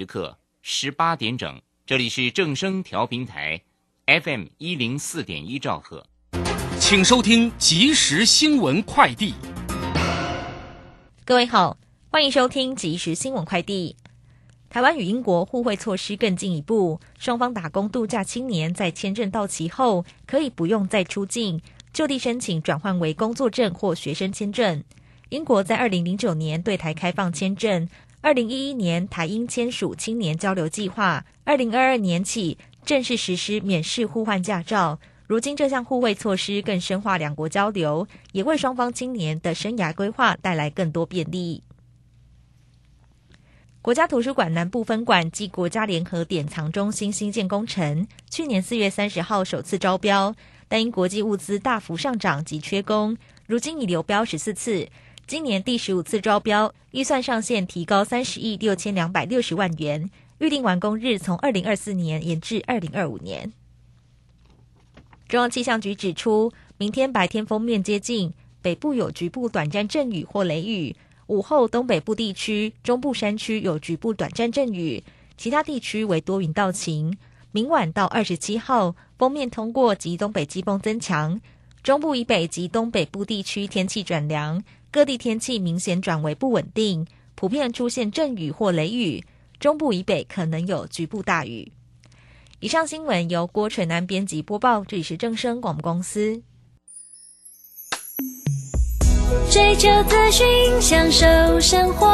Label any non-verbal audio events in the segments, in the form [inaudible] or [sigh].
时刻十八点整，这里是正声调频台，FM 一零四点一兆赫，请收听即时新闻快递。各位好，欢迎收听即时新闻快递。台湾与英国互惠措施更进一步，双方打工度假青年在签证到期后，可以不用再出境，就地申请转换为工作证或学生签证。英国在二零零九年对台开放签证，二零一一年台英签署青年交流计划，二零二二年起正式实施免试互换驾照。如今这项互惠措施更深化两国交流，也为双方青年的生涯规划带来更多便利。国家图书馆南部分馆暨国家联合典藏中心新建工程，去年四月三十号首次招标，但因国际物资大幅上涨及缺工，如今已流标十四次，今年第十五次招标，预算上限提高三十亿六千两百六十万元，预定完工日从二零二四年延至二零二五年。中央气象局指出，明天白天锋面接近，北部有局部短暂阵雨或雷雨。午后，东北部地区、中部山区有局部短暂阵雨，其他地区为多云到晴。明晚到二十七号，锋面通过及东北季风增强，中部以北及东北部地区天气转凉，各地天气明显转为不稳定，普遍出现阵雨或雷雨，中部以北可能有局部大雨。以上新闻由郭纯南编辑播报，这里是正声广播公司。追求资讯，享受生活。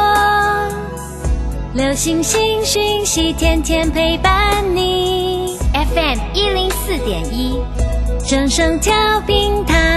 流星星讯息，天天陪伴你。FM 一零四点一，正声调频台。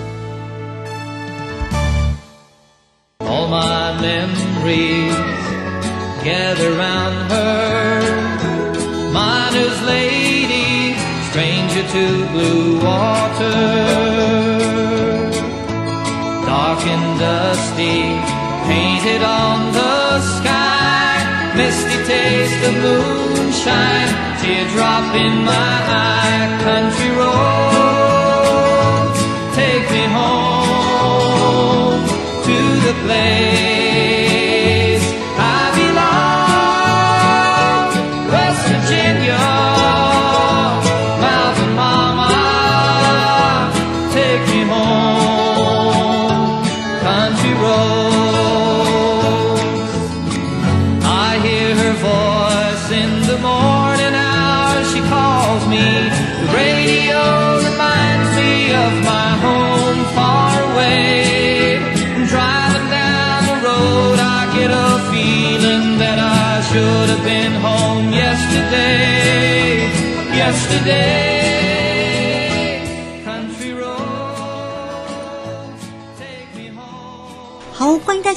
Memories gather round her. miner's lady, stranger to blue water. Dark and dusty, painted on the sky, misty taste of moonshine, teardrop in my eye, country road, take me home to the place.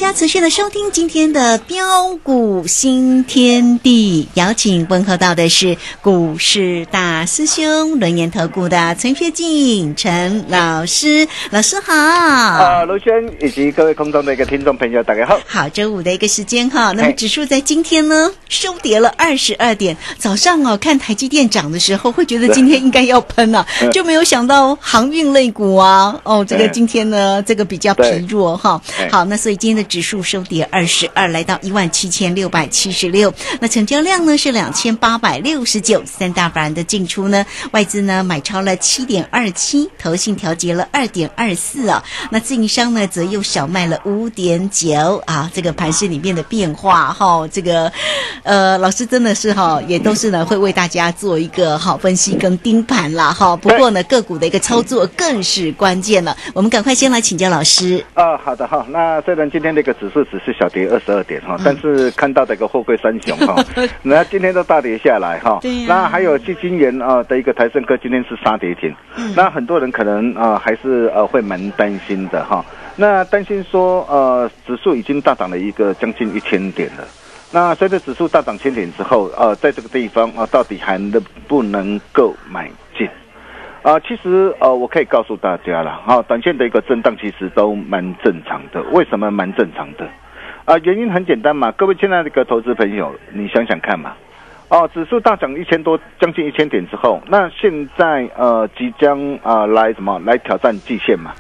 家持续的收听今天的标股新天地，邀请问候到的是股市大师兄轮研投顾的陈学进陈老师，老师好。啊，卢轩以及各位空中的一个听众朋友，大家好。好，周五的一个时间哈，那么指数在今天呢收跌了二十二点，早上哦看台积电涨的时候，会觉得今天应该要喷 [laughs] 了，就没有想到航运类股啊，哦这个今天呢这个比较疲弱哈。好，那所以今天的指数收跌二十二，来到一万七千六百七十六。那成交量呢是两千八百六十九，三大法人的进出呢，外资呢买超了七点二七，投信调节了二点二四啊。那自营商呢则又小卖了五点九啊。这个盘市里面的变化哈，这个呃老师真的是哈，也都是呢会为大家做一个好分析跟盯盘啦哈。不过呢个股的一个操作更是关键了，我们赶快先来请教老师。啊，好的哈。那虽然今天这个指数只是小跌二十二点哈，但是看到的一个货柜三雄哈，[laughs] 那今天都大跌下来哈。那还有基金元啊的一个台盛科今天是杀跌停，那很多人可能啊还是呃会蛮担心的哈。那担心说呃指数已经大涨了一个将近一千点了。那随着指数大涨千点之后，呃，在这个地方啊，到底还能不能够买进？啊、其实呃，我可以告诉大家了，哈、短线的一个震荡其实都蛮正常的。为什么蛮正常的？啊、原因很简单嘛，各位亲爱的一个投资朋友，你想想看嘛，哦，指数大涨一千多，将近一千点之后，那现在呃即将啊、来什么来挑战季线嘛？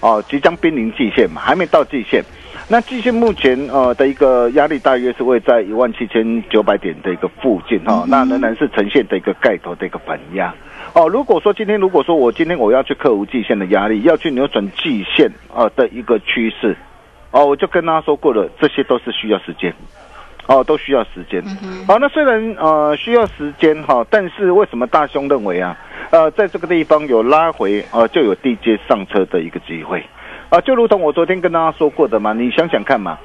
哦，即将濒临季线嘛，还没到季线。那季线目前呃的一个压力大约是会在一万七千九百点的一个附近哈、哦，那仍然是呈现的一个盖头的一个反压。哦，如果说今天如果说我今天我要去克服季线的压力，要去扭转季线呃的一个趋势，哦，我就跟大家说过了，这些都是需要时间。哦，都需要时间。好、那虽然呃需要时间哈、但是为什么大兄认为啊，呃，在这个地方有拉回呃，就有地接上车的一个机会啊、就如同我昨天跟大家说过的嘛，你想想看嘛，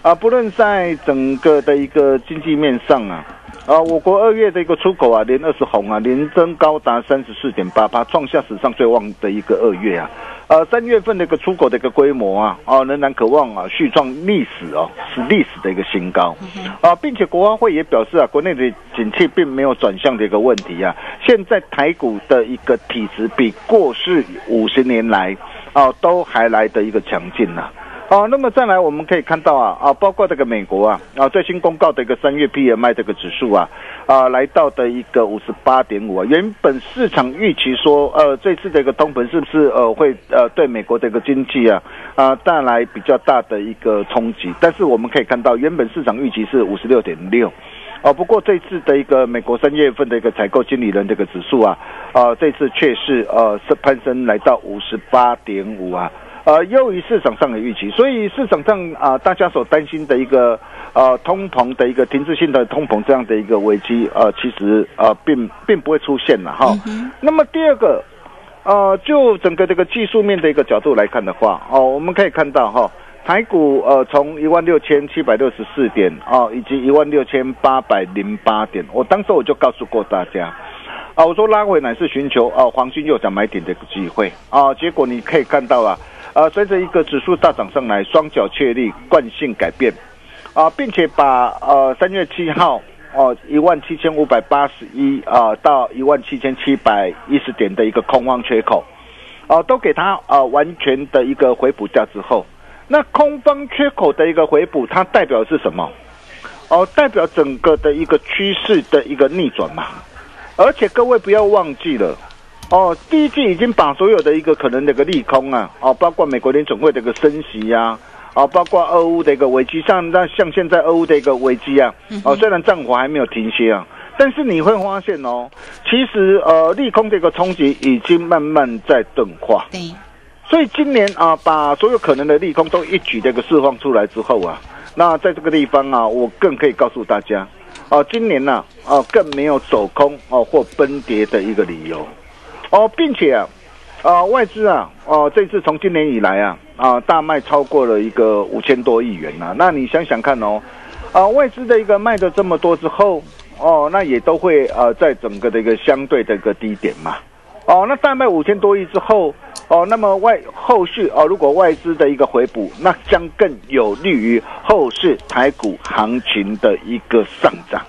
啊、不论在整个的一个经济面上啊。啊，我国二月的一个出口啊，连二十红啊，连增高达三十四点八八，创下史上最旺的一个二月啊。呃，三月份的一个出口的一个规模啊，啊，仍然渴望啊续创历史哦，是历史的一个新高。啊，并且国安会也表示啊，国内的景气并没有转向的一个问题啊，现在台股的一个体质比过去五十年来啊都还来的一个强劲呐、哦，那么再来，我们可以看到啊啊，包括这个美国啊啊最新公告的一个三月 PMI 这个指数啊啊来到的一个五十八点五啊，原本市场预期说呃这次的一个通膨是不是呃会呃对美国的一个经济啊啊带来比较大的一个冲击？但是我们可以看到，原本市场预期是五十六点六。哦，不过这次的一个美国三月份的一个采购经理人这个指数啊，啊，这次却是呃是攀升来到五十八点五啊，呃，优于市场上的预期，所以市场上啊、大家所担心的一个呃通膨的一个停滞性的通膨这样的一个危机，呃，其实呃并并不会出现了哈。那么第二个，呃，就整个这个技术面的一个角度来看的话，哦，我们可以看到哈。台股呃从一万六千七百六十四点哦，以及一万六千八百零八点，我当时我就告诉过大家，啊，我说拉回乃是寻求啊黄金右脚买点的一个机会啊，结果你可以看到啊，呃，随着一个指数大涨上来，双脚确立惯性改变啊，并且把呃三月七号哦一万七千五百八十一啊到一万七千七百一十点的一个空方缺口，哦、都给它呃完全的一个回补掉之后。那空方缺口的一个回补，它代表是什么？哦，代表整个的一个趋势的一个逆转嘛。而且各位不要忘记了，哦，第一季已经把所有的一个可能的一个利空啊，哦，包括美国联总会的一个升息呀、啊，包括俄乌的一个危机，像那像现在俄乌的一个危机啊，哦，虽然战火还没有停歇啊，但是你会发现哦，其实呃利空的一个冲击已经慢慢在钝化。对，所以今年啊，把所有可能的利空都一举的一个释放出来之后啊，那在这个地方啊，我更可以告诉大家，哦、今年呢、哦、更没有走空哦或崩跌的一个理由，哦，并且啊，啊、外资啊，哦、这次从今年以来啊，啊、大卖超过了一个五千多亿元呐、那你想想看哦，啊、外资的一个卖的这么多之后，哦，那也都会呃，在整个的一个相对的一个低点嘛。哦，那大卖五千多亿之后，哦，那么外后续哦，如果外资的一个回补，那将更有利于后市台股行情的一个上涨。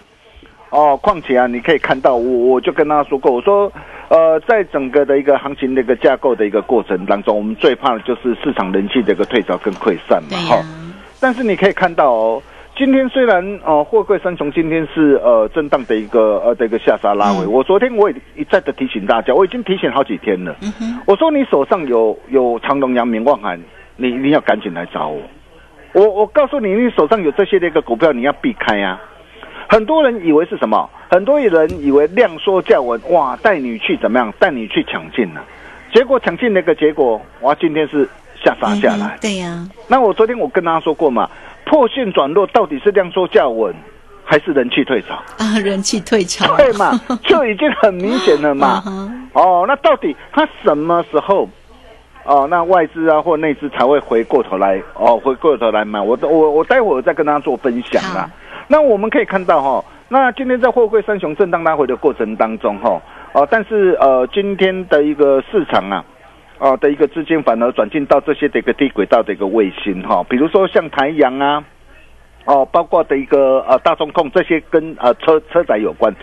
哦，况且啊，你可以看到，我我就跟大家说过，我说，呃，在整个的一个行情的一个架构的一个过程当中，我们最怕的就是市场人气的一个退潮跟溃散嘛，哈、但是你可以看到哦，今天虽然呃货柜三雄今天是呃震荡的一个呃的一个下杀拉回，我昨天我也一再的提醒大家，我已经提醒好几天了。我说你手上有有长隆、阳明、望海，你一定要赶紧来找我。我我告诉你，你手上有这些的一个股票，你要避开呀、很多人以为是什么？很多人以为量缩价稳，哇，带你去怎么样？带你去抢进了，结果抢进那个结果，哇，今天是下杀下来。嗯对呀、那我昨天我跟大家说过嘛，破线转弱到底是量缩价稳，还是人气退潮？啊，人气退潮，对嘛，[laughs] 就已经很明显了嘛。[laughs] 哦，那到底它什么时候？哦，那外资啊或内资才会回过头来哦，回过头来买。我我我待会儿再跟大家做分享啦好。那我们可以看到哈、那今天在货柜三雄震荡拉回的过程当中哈、哦，但是呃今天的一个市场啊。哦的一个资金反而转进到这些的一个低轨道的一个卫星哈、比如说像台阳啊，哦，包括的一个呃大众控这些跟呃车车载有关。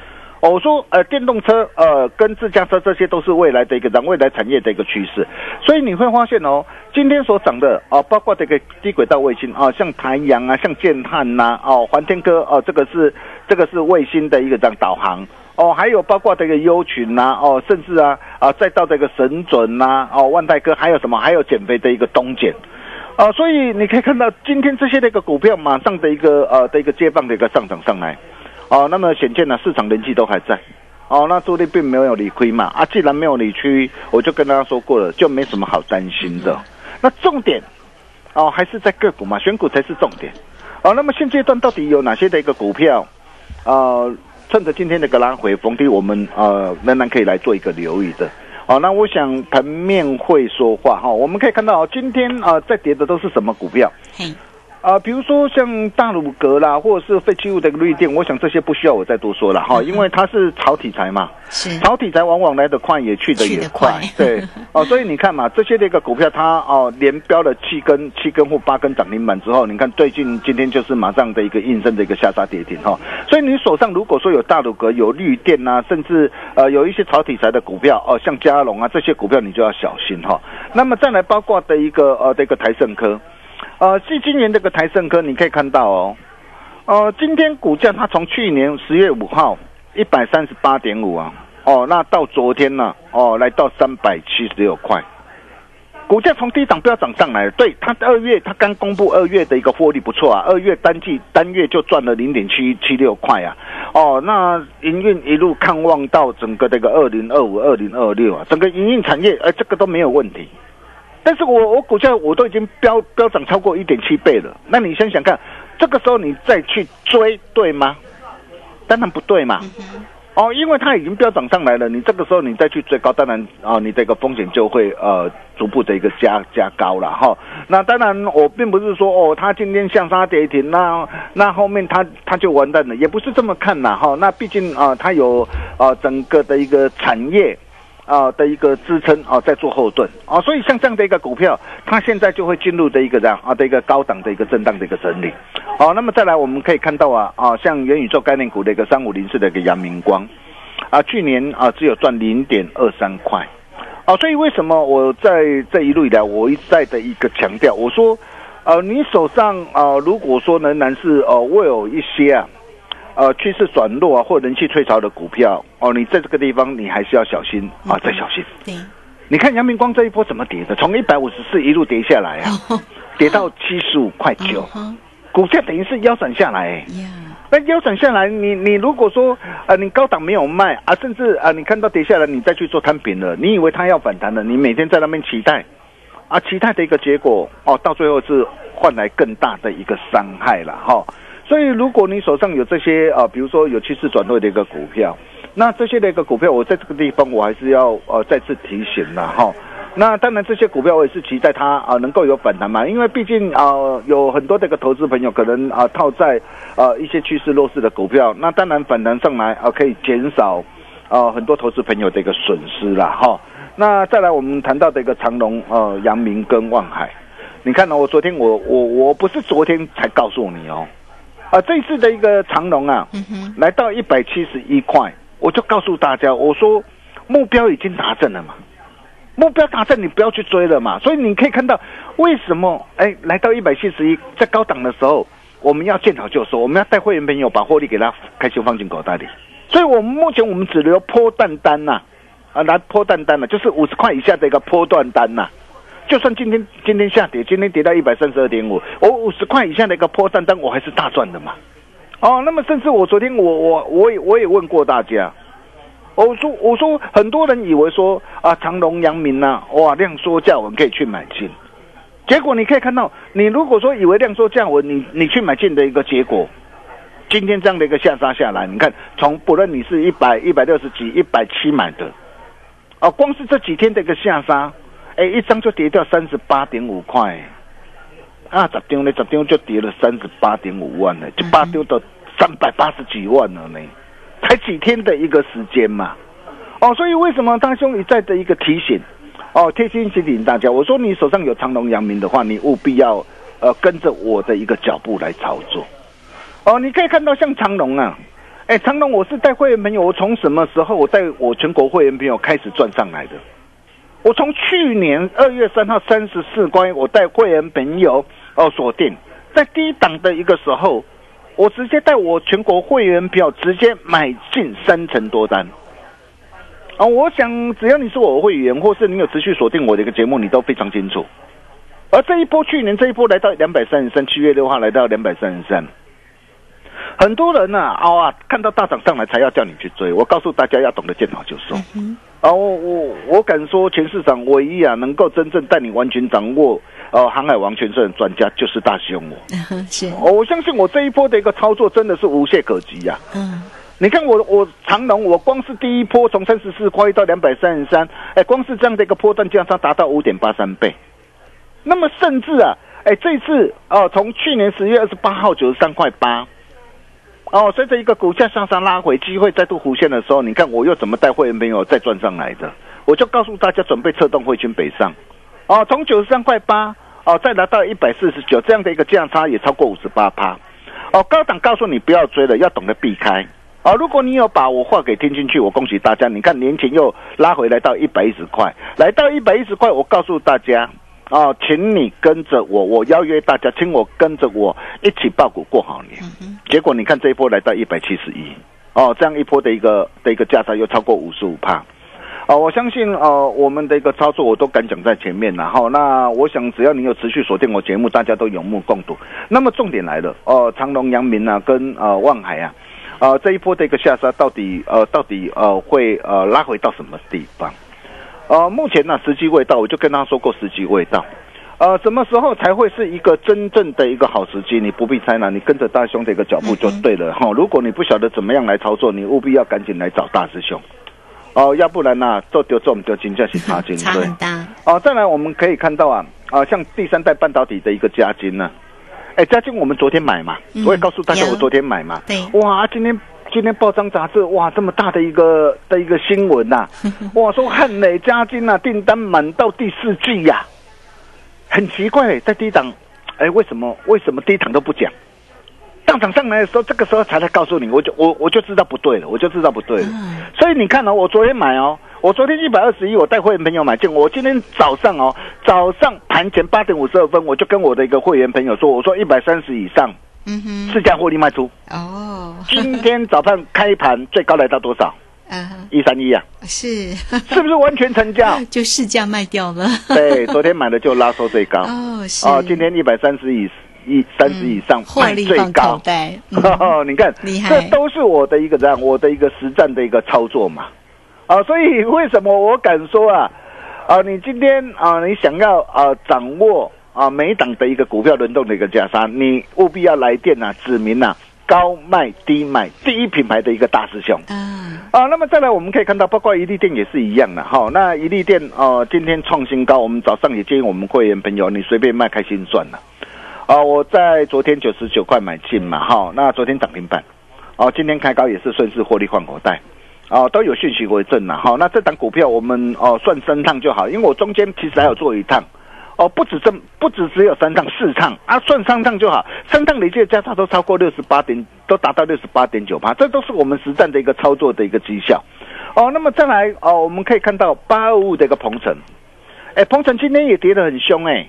哦，我说呃电动车呃跟自驾车这些都是未来的一个让未来产业的一个趋势，所以你会发现哦，今天所涨的哦，包括这个低轨道卫星啊、像台阳啊，像建汉呐、哦环天科哦，这个是这个是卫星的一个这样导航。哦，还有包括这个优群呐、哦，甚至啊啊，再到这个神准呐、哦，万泰科，还有什么？还有减肥的一个东碱，啊，所以你可以看到今天这些的一个股票马上的一个呃的一个接棒的一个上涨上来，哦，那么显见呢市场人气都还在，哦，那朱莉并没有理亏嘛，啊，既然没有理亏，我就跟大家说过了，就没什么好担心的。那重点哦还是在个股嘛，选股才是重点。哦，那么现阶段到底有哪些的一个股票？呃，趁着今天的个拉回逢低，我们呃仍然可以来做一个留意的。好、那我想盘面会说话哈、我们可以看到哦今天啊、呃在跌的都是什么股票？嘿，啊、比如说像大鲁格啦，或者是废弃物的一个绿电，我想这些不需要我再多说了哈，因为它是炒题材嘛，是。炒题材往往来得快，也去得也快快，对，[laughs] 哦，所以你看嘛，这些的一个股票它哦连标了七根、七根或八根涨停板之后，你看最近今天就是马上的一个应声的一个下杀跌停哈、所以你手上如果说有大鲁格、有绿电呐、甚至呃有一些炒题材的股票哦，像嘉龙啊这些股票，你就要小心哈、那么再来包括的一个呃的一个台盛科。呃，是今年这个台盛科，你可以看到哦，呃，今天股价它从去年十月五号一百三十八点五啊，哦，那到昨天呢，哦，来到三百七十六块，股价从低档不要涨上来了。对，它二月它刚公布二月的一个获利不错啊，二月单季单月就赚了零点七七六块啊，哦，那营运一路看望到整个这个二零二五、二零二六啊，整个营运产业，呃，这个都没有问题。但是我我股价我都已经飙飙涨超过一点七倍了，那你想想看，这个时候你再去追，对吗？当然不对嘛。哦，因为它已经飙涨上来了，你这个时候你再去追高，当然啊、你这个风险就会呃逐步的一个加加高了哈。那当然，我并不是说哦，它今天向杀跌停，那那后面它它就完蛋了，也不是这么看呐哈。那毕竟啊、它有啊整个的一个产业。啊的一个支撑啊，在做后盾啊，所以像这样的一个股票，它现在就会进入的一个这样啊的一个高档的一个震荡的一个整理。好、那么再来我们可以看到啊啊，像元宇宙概念股的一个三五零四的一个阳明光啊，去年啊只有赚零点二三块。啊，所以为什么我在这一路以来，我一再的一个强调，我说，呃，你手上啊、如果说仍然是呃，我有一些啊，呃，趋势转弱啊，或人气退潮的股票，哦，你在这个地方你还是要小心啊，再小心。对，你看阳明光这一波怎么跌的？从一百五十四一路跌下来啊，跌到七十五块九，嗯股价等于是腰斩下来、那腰斩下来，你你如果说呃你高档没有卖啊，甚至啊你看到跌下来，你再去做摊平了，你以为它要反弹了，你每天在那边期待啊，期待的一个结果哦，到最后是换来更大的一个伤害了哈。所以如果你手上有这些啊，比如说有趋势转弱的一个股票，那这些的一个股票，我在这个地方我还是要呃再次提醒了哈。那当然，这些股票我也是期待它啊、能够有反弹嘛，因为毕竟啊、有很多的一个投资朋友可能啊、套在啊一些趋势弱势的股票，那当然反弹上来啊、可以减少啊很多投资朋友的一个损失啦哈。那再来我们谈到的一个长隆呃阳明跟望海，你看呢、我昨天我我我不是昨天才告诉你哦，啊这一次的一个长龙啊，嗯，来到一百七十一块，我就告诉大家，我说目标已经达成了嘛，目标达成你不要去追了嘛。所以你可以看到为什么哎来到一百七十一，在高档的时候，我们要见好就收，我们要带会员朋友把获利给他开心放进口袋里。所以我们目前我们只留波段单呐、啊，拿波段单呐、就是五十块以下的一个波段单呐、就算今天今天下跌，今天跌到一百三十二点五，我五十块以下的一个破单单，我还是大赚的嘛。哦，那么甚至我昨天我我我也我也问过大家，我说我说很多人以为说啊长隆、阳明呐、哇量缩价稳可以去买进，结果你可以看到，你如果说以为量缩价稳，你你去买进的一个结果，今天这样的一个下杀下来，你看从不论你是一百一百六十几、一百七买的，哦，光是这几天的一个下杀，哎，一张就跌掉三十八点五块。啊，十张呢，十张就跌了三十八点五万呢，就八丢到三百八十几万了呢，才几天的一个时间嘛。哦，所以为什么大兄一再的一个提醒，哦，贴心提醒大家，我说你手上有长隆、阳明的话，你务必要呃跟着我的一个脚步来操作。哦，你可以看到像长隆啊，哎，长隆我是带会员朋友，我从什么时候我带我全国会员朋友开始赚上来的？我从去年二月三号三十四关，我带会员朋友哦锁定在低档的一个时候，我直接带我全国会员票直接买进三成多单。啊、我想只要你是我会员，或是你有持续锁定我的一个节目，你都非常清楚。而这一波去年这一波来到两百三十三，七月六号来到两百三十三。很多人呐、啊，啊，看到大涨上来才要叫你去追。我告诉大家，要懂得见好就收。啊，我我我敢说，全市场唯一啊能够真正带你完全掌握呃航海王全胜的专家，就是大兄我。[laughs] 是，哦，我相信我这一波的一个操作真的是无懈可击呀、嗯，你看我我长龙，我光是第一波从三十四块到两百三十三，哎，光是这样的一个波段价差达到五点八三倍。那么甚至啊，哎，这次哦，从去年十月二十八号九十三块八，哦，随着一个股价向上拉回，机会再度弧现的时候，你看我又怎么带会员朋友再赚上来的？我就告诉大家，准备策动汇军北上，哦，从九十三块八，哦，再来到一百四十九，这样的一个价差也超过五十八趴。哦，高档告诉你不要追了，要懂得避开。啊、如果你有把我话给听进去，我恭喜大家。你看年前又拉回来到一百一十块，来到一百一十块，我告诉大家，啊、请你跟着我，我邀约大家，请我跟着我一起爆股过好年。结果你看这一波来到一百七十一，哦，这样一波的一个的一个价差又超过五十五帕。哦，我相信呃，我们的一个操作我都敢讲在前面然后那我想只要你有持续锁定我节目，大家都有目共睹。那么重点来了，哦、长隆、阳明啊，跟呃望海啊，呃这一波的一个下杀到底呃到底呃会呃拉回到什么地方？呃，目前呢时机未到，我就跟他说过时机未到。呃，什么时候才会是一个真正的一个好时机？你不必猜了，你跟着大兄的一个脚步就对了。哈、如果你不晓得怎么样来操作，你务必要赶紧来找大师兄。哦、要不然呢、做丢做我们丢金价是差金对。哦，再来我们可以看到啊，啊，像第三代半导体的一个加金呢、哎，加金我们昨天买嘛，嗯我也告诉大家我昨天买嘛，对。哇，今天今天报章杂志哇这么大的一个的一个新闻呐、[laughs] 哇说汉磊加金呐、订单满到第四季呀、很奇怪，在低档，哎，为什么为什么低档都不讲？大涨上来的时候，这个时候才来告诉你，我就我我就知道不对了，我就知道不对了。嗯所以你看哦，我昨天买哦，我昨天一百二十一，我带会员朋友买进，我今天早上哦，早上盘前八点五十二分，我就跟我的一个会员朋友说，我说一百三十以上嗯哼，市价获利卖出。哦，今天早盘开盘最高来到多少？啊，[laughs] 一三一啊，是，[laughs] 是不是完全成交？就市价卖掉了，[laughs] 对，昨天买的就拉收最高。哦，是，哦，今天一百三十以一三十以上嗯获卖最利高。袋，嗯哦，你看，这都是我的一个这样，我的一个实战的一个操作嘛。啊，所以为什么我敢说啊？啊，你今天啊，你想要啊掌握啊每一档的一个股票轮动的一个价差，你务必要来电啊，指明啊高卖低买第一品牌的一个大师兄。啊，啊，那么再来我们可以看到，包括一利店也是一样的哈。那一利店呃今天创新高，我们早上也建议我们会员朋友，你随便卖开心赚了。啊，我在昨天九十九块买进嘛哈，那昨天涨停板，哦、今天开高也是顺势获利换口袋。哦，都有讯息为证了哈。那这档股票我们哦算三趟就好，因为我中间其实还有做一趟，哦，不止这不止只有三趟四趟啊，算三趟就好，三趟累计的价差都超过六十八点，都达到六十八点九八，这都是我们实战的一个操作的一个绩效。哦，那么再来哦，我们可以看到八二五的一个鹏程，哎，鹏程今天也跌得很凶哎、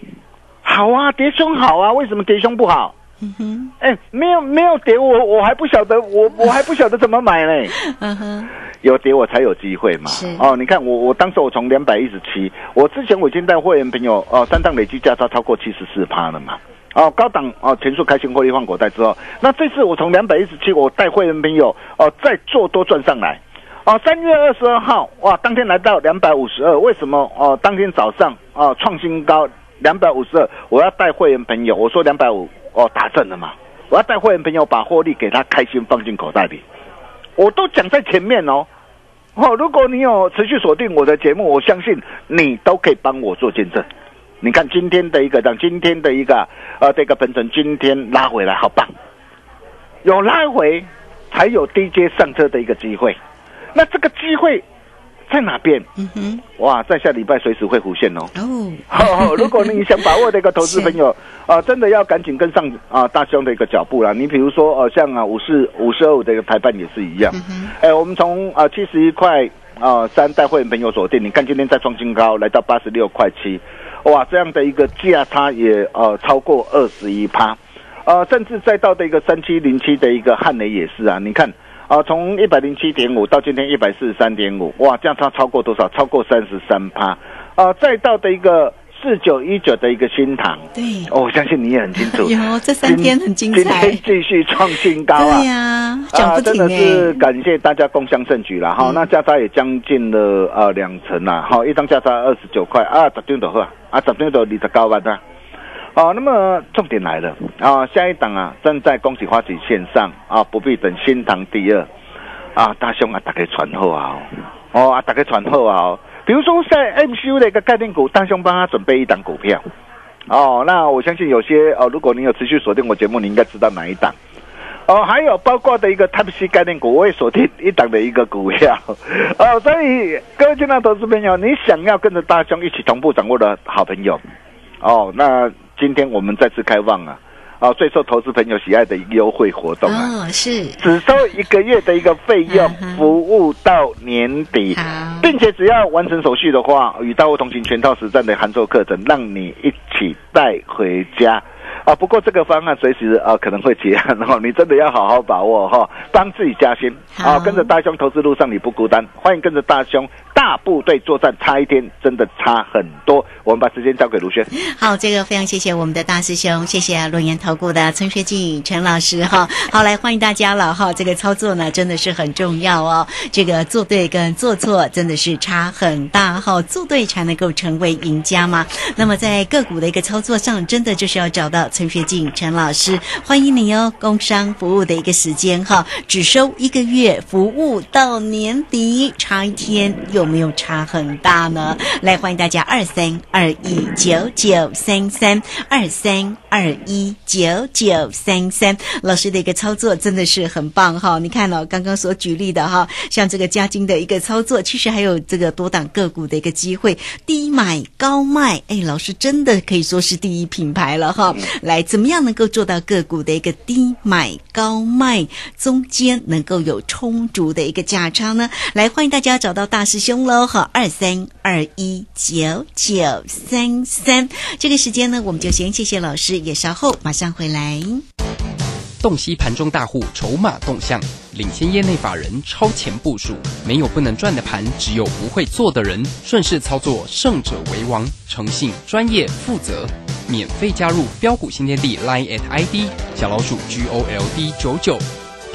好啊，跌凶好啊，为什么跌凶不好？嗯哼，哎，没有没有跌，我我还不晓得，我我还不晓得怎么买呢。[laughs] 嗯哼，有跌我才有机会嘛是。哦，你看我我当时我从两百一十七，我之前我已经带会员朋友哦，三档累计价差超过七十四趴了嘛。哦，高档哦，全数开新获利换口袋之后，那这次我从两百一十七，我带会员朋友哦再做多赚上来。哦，三月二十二号哇，当天来到两百五十二，为什么？哦，当天早上哦创新高两百五十二，我要带会员朋友，我说两百五哦打正了嘛，我要带会员朋友把获利给他开心放进口袋里。我都讲在前面哦。哦，如果你有持续锁定我的节目，我相信你都可以帮我做见证。你看今天的一个，让今天的一个呃这个分成今天拉回来，好棒，有拉回才有低阶上车的一个机会。那这个机会在哪边？嗯哼，哇，在下礼拜随时会浮现哦。哦，哦，[laughs] 如果你想把握的一个投资朋友啊，真的要赶紧跟上啊大兄的一个脚步啦。你比如说，呃，像啊五四五十二五的一个台办也是一样。哎，我们从啊七十一块啊三带会员朋友锁定，你看今天再创新高，来到八十六块七，哇，这样的一个价差也呃超过二十一趴，呃，甚至再到的一个三七零七的一个汉雷也是啊，你看。啊，从一百零七点五到今天一百四十三点五，哇，这样它超过多少？超过三十三趴。啊，再到的一个四九一九的一个新塘，对，哦，我相信你也很清楚。[laughs] 有这三天很精今彩天，继续创新高啊！对呀，涨啊，不停真的是哎，感谢大家共襄盛举了哈。嗯那价差也将近了呃两成啦，哈，一张价差二十九块啊，十张就好啊，啊，十张多二十九万啊。哦，那么重点来了啊，下一档啊，正在恭喜发起线上啊，不必等新塘第二啊，大兄啊，打开传后啊，哦，啊，打开传后啊，比如说在 MCU 的一个概念股，大兄帮他准备一档股票。哦，那我相信有些哦，如果你有持续锁定我节目，你应该知道哪一档。哦，还有包括的一个 Type C 概念股，我也锁定一档的一个股票。[laughs] 哦，所以各位进来投资朋友，你想要跟着大兄一起同步掌握的好朋友，哦，那今天我们再次开放啊，啊，最受投资朋友喜爱的优惠活动啊。哦，是，只收一个月的一个费用服务到年底好，并且只要完成手续的话，与大户同行全套实战的函授课程，让你一起带回家。啊，不过这个方案随时啊可能会结案哦，你真的要好好把握哈、帮自己加薪啊！跟着大兄投资路上你不孤单，欢迎跟着大兄大部队作战，差一天真的差很多。我们把时间交给卢轩。好，这个非常谢谢我们的大师兄，谢谢龙岩投顾的陈学进陈老师哈。好，来欢迎大家了哈。这个操作呢真的是很重要哦，这个做对跟做错真的是差很大哈。做对才能够成为赢家嘛。那么在个股的一个操作上，真的就是要找到陈学进陈老师，欢迎你哦。工商服务的一个时间哈，只收一个月，服务到年底，差一天有没有差很大呢？来欢迎大家二三二一九九三三二三二一九九三三，老师的一个操作真的是很棒哈！你看哦，刚刚所举例的哈，像这个嘉金的一个操作，其实还有这个多档个股的一个机会，低买高卖，哎，老师真的可以说是第一品牌了哈！来，怎么样能够做到个股的一个低买高卖，中间能够有充足的一个价差呢？来，欢迎大家找到大师兄喽哈，二三二一九九三三。这个时间呢，我们就先谢谢老师，也稍后马上回来。洞悉盘中大户筹码动向，领先业内法人超前部署。没有不能赚的盘，只有不会做的人。顺势操作，胜者为王。诚信、专业、负责，免费加入标股新天地 Line at ID 小老鼠 G O L D 九九。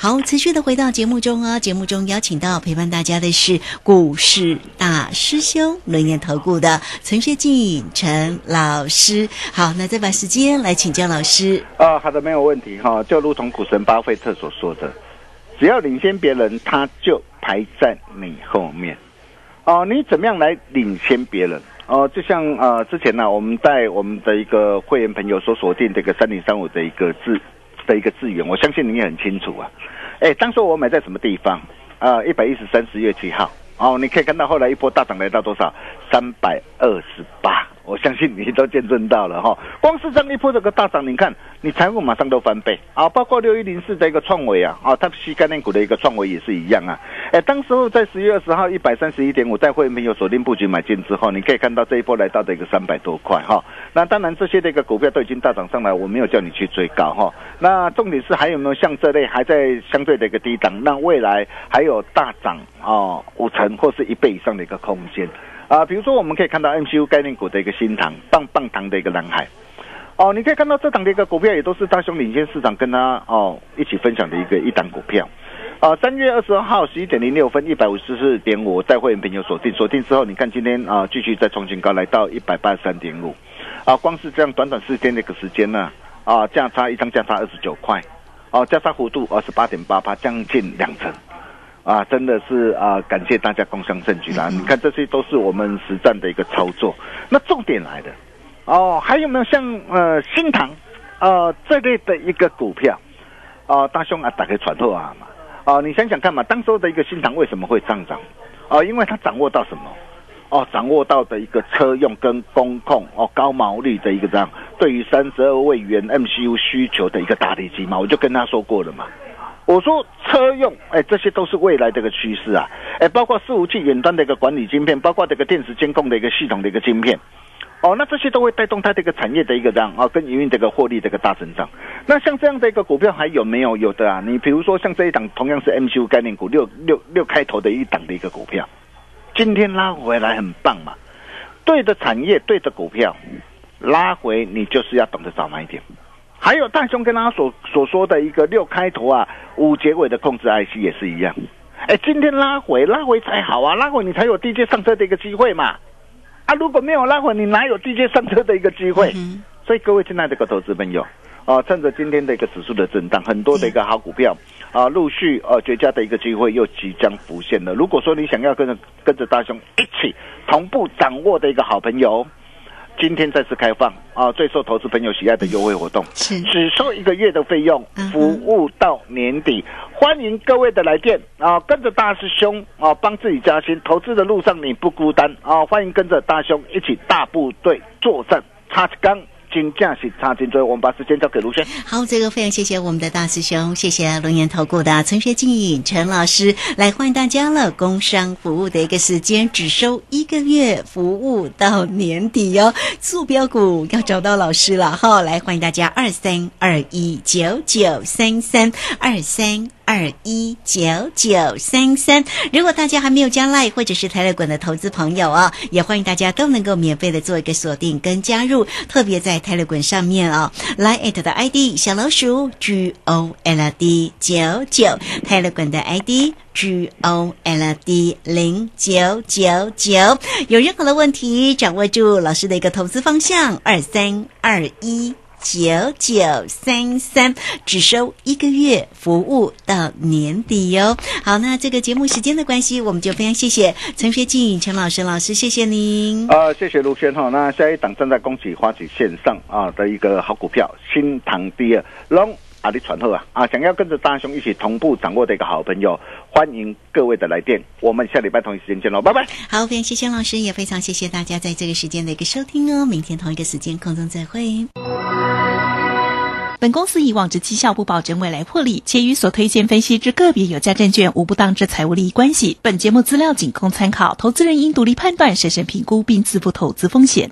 好，持续的回到节目中哦。节目中邀请到陪伴大家的是股市大师兄轮研投顾的陈学进陈老师。好，那再把时间来请教老师。啊，好的，没有问题哈。就如同股神巴菲特所说的，只要领先别人，他就排在你后面。哦，你怎么样来领先别人？哦，就像呃之前呢，我们在我们的一个会员朋友所锁定这个三零三五的一个字的一个资源，我相信你也很清楚啊。哎，当时我买在什么地方？啊，一百一十三十月七号。哦，你可以看到后来一波大涨来到多少？三百二十八。我相信你都见证到了哈。光是这一波这个大涨，你看你财富马上都翻倍啊！包括六一零四的一个创维啊，啊，它西概念股的一个创维也是一样啊。哎，当时候在十月二十号一百三十一点五，在会没有锁定布局买进之后，你可以看到这一波来到的一个三百多块哈。那当然这些的一个股票都已经大涨上来，我没有叫你去追高哈。那重点是还有没有像这类还在相对的一个低档，那未来还有大涨啊五成或是一倍以上的一个空间。啊，比如说我们可以看到 MCU 概念股的一个新塘棒棒糖的一个蓝海，哦，你可以看到这档的一个股票也都是大雄领先市场跟他哦一起分享的一个一档股票，啊，三月二十二号十一点零六分一百五十四点五在会员朋友锁定锁定之后，你看今天啊继续再创新高来到一百八十三点五，啊，光是这样短短四天的一个时间呢，啊价差一张价差二十九块，哦价差幅度二十八点八八将近两成。啊，真的是啊，感谢大家共享证据啦！你看，这些都是我们实战的一个操作。那重点来的哦，还有没有像呃新塘呃这类的一个股票啊？大兄啊，打开传透啊嘛！哦，你想想看嘛，当时的一个新塘为什么会上涨？哦，因为它掌握到什么？哦，掌握到的一个车用跟工控哦高毛利的一个这样，对于三十二位元 MCU 需求的一个大力机嘛，我就跟他说过了嘛。我说车用，哎，这些都是未来的一个趋势啊，哎，包括伺服器远端的一个管理晶片，包括这个电子监控的一个系统的一个晶片，哦，那这些都会带动它这个产业的一个这样啊，跟营运这个获利的一个大增长。那像这样的一个股票还有没有？有的啊，你比如说像这一档同样是 MCU 概念股，六六六开头的一档的一个股票，今天拉回来很棒嘛，对的产业，对的股票，拉回你就是要懂得早买点。还有大兄跟他所所说的一个六开头啊五结尾的控制 IC 也是一样，哎，今天拉回拉回才好啊，拉回你才有低阶上车的一个机会嘛，啊，如果没有拉回，你哪有低阶上车的一个机会？所以各位亲爱的个投资朋友啊，趁着今天的一个指数的震荡，很多的一个好股票啊，陆续呃绝佳的一个机会又即将浮现了。如果说你想要跟着跟着大兄一起同步掌握的一个好朋友。今天再次开放啊，最受投资朋友喜爱的优惠活动，是只收一个月的费用，服务到年底。欢迎各位的来电啊，跟着大师兄啊，帮自己加薪。投资的路上你不孤单啊，欢迎跟着大兄一起大部队作战，擦钢。金价是差金追，我们把时间交给卢轩。好，这个非常谢谢我们的大师兄，谢谢龙岩投顾的陈学进陈老师来欢迎大家了。工商服务的一个时间只收一个月，服务到年底哦。坐标股要找到老师了哈，来欢迎大家二三二一九九三三二三。二一九九三三，如果大家还没有加赖或者是台乐馆的投资朋友哦，也欢迎大家都能够免费的做一个锁定跟加入，特别在台乐馆上面啊，来 at 的 ID 小老鼠 G O L D 九九，台乐馆的 ID G O L D 零九九九，有任何的问题，掌握住老师的一个投资方向，二三二一。九九三三，只收一个月，服务到年底哟。好，那这个节目时间的关系，我们就非常谢谢陈学静陈老师老师，谢谢您。啊，谢谢卢轩哈。那下一档正在恭喜花旗线上啊的一个好股票，新塘第二龙阿里传后啊啊，想要跟着大雄一起同步掌握的一个好朋友，欢迎各位的来电。我们下礼拜同一时间见喽，拜拜。好，非常谢谢老师，也非常谢谢大家在这个时间的一个收听哦。明天同一个时间空中再会。本公司以往之绩效不保证未来获利，且与所推荐分析之个别有价证券无不当之财务利益关系。本节目资料仅供参考，投资人应独立判断、审慎评估并自负投资风险。